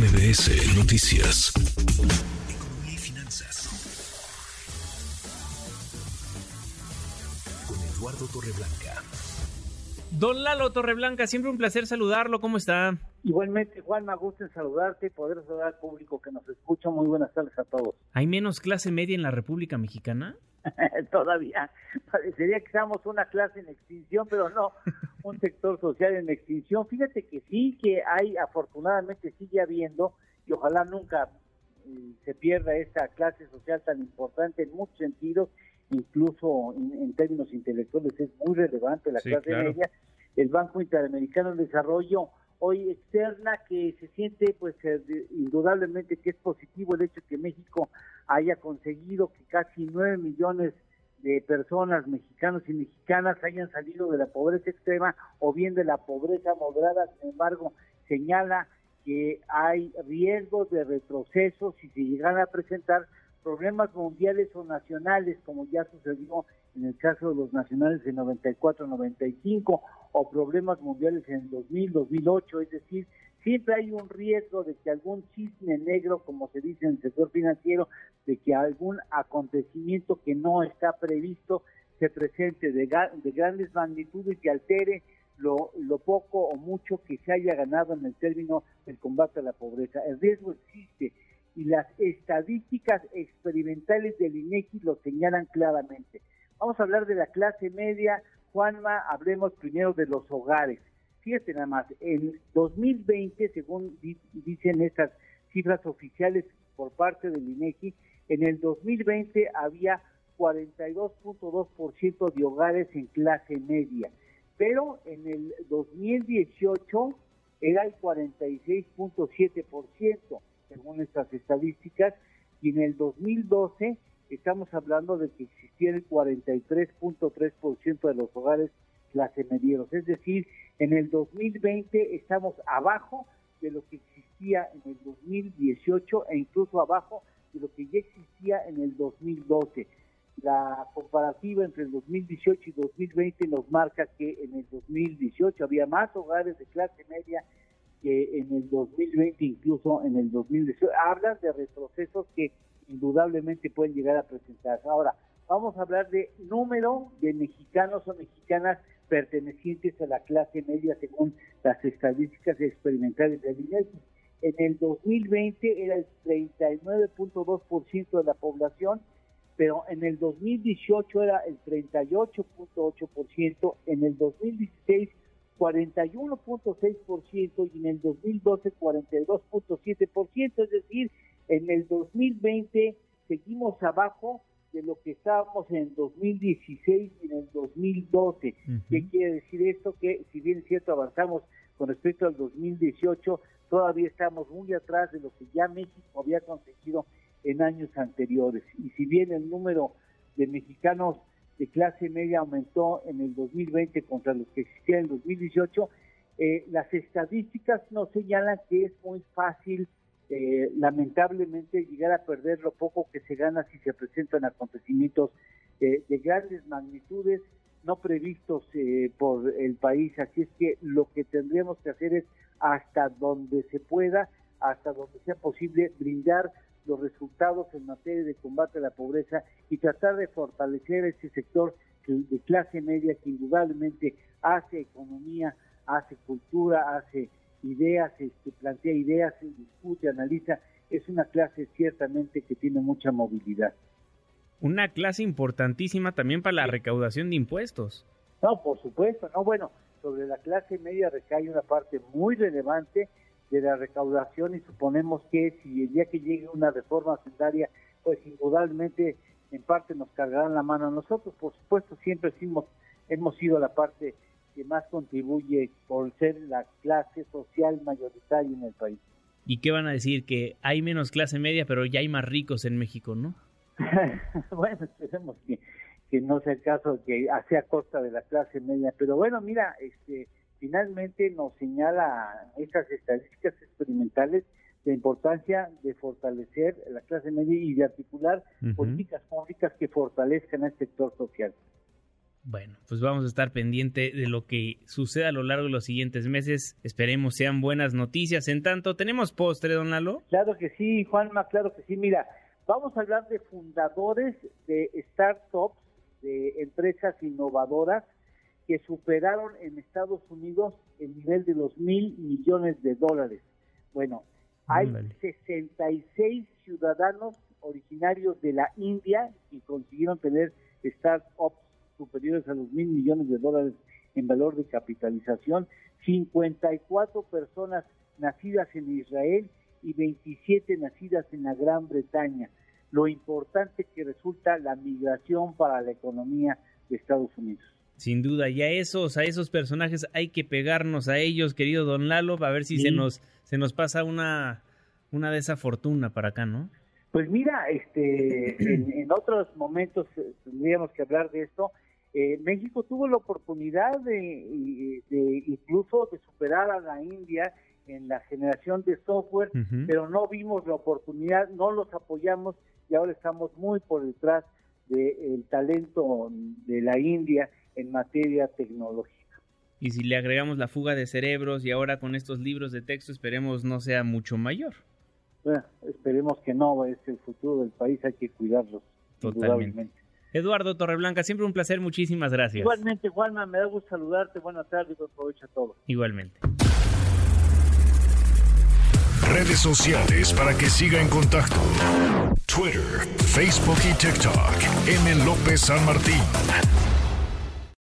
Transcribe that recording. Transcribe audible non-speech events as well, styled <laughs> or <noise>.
MBS Noticias. Economía y finanzas. Con Eduardo Torreblanca. Don Lalo Torreblanca, siempre un placer saludarlo. ¿Cómo está? Igualmente, Juan, me gusta saludarte y poder saludar al público que nos escucha. Muy buenas tardes a todos. ¿Hay menos clase media en la República Mexicana? <laughs> Todavía. Parecería que estamos una clase en extinción, pero no, un sector social en extinción. Fíjate que sí, que hay, afortunadamente sigue habiendo, y ojalá nunca eh, se pierda esta clase social tan importante en muchos sentidos, incluso en, términos intelectuales es muy relevante la clase media. El Banco Interamericano de Desarrollo hoy externa que se siente pues eh, indudablemente que es positivo el hecho que México haya conseguido que casi nueve millones de personas mexicanos y mexicanas hayan salido de la pobreza extrema o bien de la pobreza moderada, sin embargo señala que hay riesgos de retroceso si se llegan a presentar problemas mundiales o nacionales, como ya sucedió en el caso de los nacionales en 94-95, o problemas mundiales en 2000-2008, es decir, siempre hay un riesgo de que algún cisne negro, como se dice en el sector financiero, de que algún acontecimiento que no está previsto se presente de, de grandes magnitudes y altere lo, lo, poco o mucho que se haya ganado en el término del combate a la pobreza. El riesgo existe y las estadísticas experimentales del INEGI lo señalan claramente. Vamos a hablar de la clase media. Juanma, hablemos primero de los hogares. Fíjate nada más, en 2020, según dicen estas cifras oficiales por parte del INEGI, en el 2020 había 42.2% de hogares en clase media, pero en el 2018 era el 46.7%, según estas estadísticas, y en el 2012 estamos hablando de que existiera el 43.3% de los hogares clase medieros. Es decir, en el 2020 estamos abajo de lo que existía en el 2018 e incluso abajo de lo que ya existía en el 2012. La comparativa entre el 2018 y 2020 nos marca que en el 2018 había más hogares de clase media que en el 2020, incluso en el 2018. Hablan de retrocesos que indudablemente pueden llegar a presentarse. Ahora, vamos a hablar de número de mexicanos o mexicanas pertenecientes a la clase media según las estadísticas experimentales de INEGI. En el 2020 era el 39.2% de la población, pero en el 2018 era el 38.8%, en el 2016 41.6% y en el 2012 42.7%, es decir, en el 2020 seguimos abajo de lo que estábamos en 2016 y en el 2012. ¿Qué quiere decir esto? Que si bien es cierto avanzamos con respecto al 2018, todavía estamos muy atrás de lo que ya México había conseguido en años anteriores. Y si bien el número de mexicanos de clase media aumentó en el 2020 contra los que existían en el 2018, eh, las estadísticas nos señalan que es muy fácil eh, lamentablemente llegar a perder lo poco que se gana si se presentan acontecimientos de grandes magnitudes no previstos eh, por el país. Así es que lo que tendríamos que hacer es hasta donde se pueda, hasta donde sea posible, brindar los resultados en materia de combate a la pobreza y tratar de fortalecer ese sector de clase media que indudablemente hace economía, hace cultura, hace ideas, este, plantea ideas, discute, analiza. Es una clase ciertamente que tiene mucha movilidad. Una clase importantísima también para la recaudación de impuestos. No, por supuesto, no, bueno, sobre la clase media recae una parte muy relevante de la recaudación y suponemos que si el día que llegue una reforma hacendaria, pues indudablemente en parte nos cargarán la mano a nosotros. Por supuesto, siempre hemos, hemos sido la parte que más contribuye por ser la clase social mayoritaria en el país. ¿Y qué van a decir? Que hay menos clase media, pero ya hay más ricos en México, ¿no? <laughs> bueno, esperemos que, que no sea el caso que sea a costa de la clase media. Pero bueno, mira, este finalmente nos señala estas estadísticas experimentales la importancia de fortalecer la clase media y de articular políticas públicas que fortalezcan al sector social. Bueno, pues vamos a estar pendiente de lo que suceda a lo largo de los siguientes meses. Esperemos sean buenas noticias. En tanto, ¿tenemos postre, don Lalo? Claro que sí, Juanma, claro que sí. Mira, vamos a hablar de fundadores de startups, de empresas innovadoras que superaron en Estados Unidos el nivel de los mil millones de dólares. Bueno, hay 66 ciudadanos originarios de la India que consiguieron tener startups superiores a los mil millones de dólares en valor de capitalización, 54 personas nacidas en Israel y 27 nacidas en la Gran Bretaña. Lo importante que resulta la migración para la economía de Estados Unidos. Sin duda, y a esos, a esos personajes hay que pegarnos a ellos, querido Don Lalo, a ver si se nos, se nos pasa una, una de esa fortuna para acá, ¿no? Pues mira, este, en, otros momentos eh, tendríamos que hablar de esto. Eh, México tuvo la oportunidad de, incluso de superar a la India en la generación de software, pero no vimos la oportunidad, no los apoyamos y ahora estamos muy por detrás del talento de la India en materia tecnológica. Y si le agregamos la fuga de cerebros y ahora con estos libros de texto esperemos no sea mucho mayor. Bueno, esperemos que no, es el futuro del país, hay que cuidarlos. Totalmente. Eduardo Torreblanca, siempre un placer, muchísimas gracias. Igualmente, Juanma, me da gusto saludarte, buenas tardes, buen provecho a todos. Igualmente. Redes sociales para que siga en contacto: Twitter, Facebook y TikTok. M. López San Martín.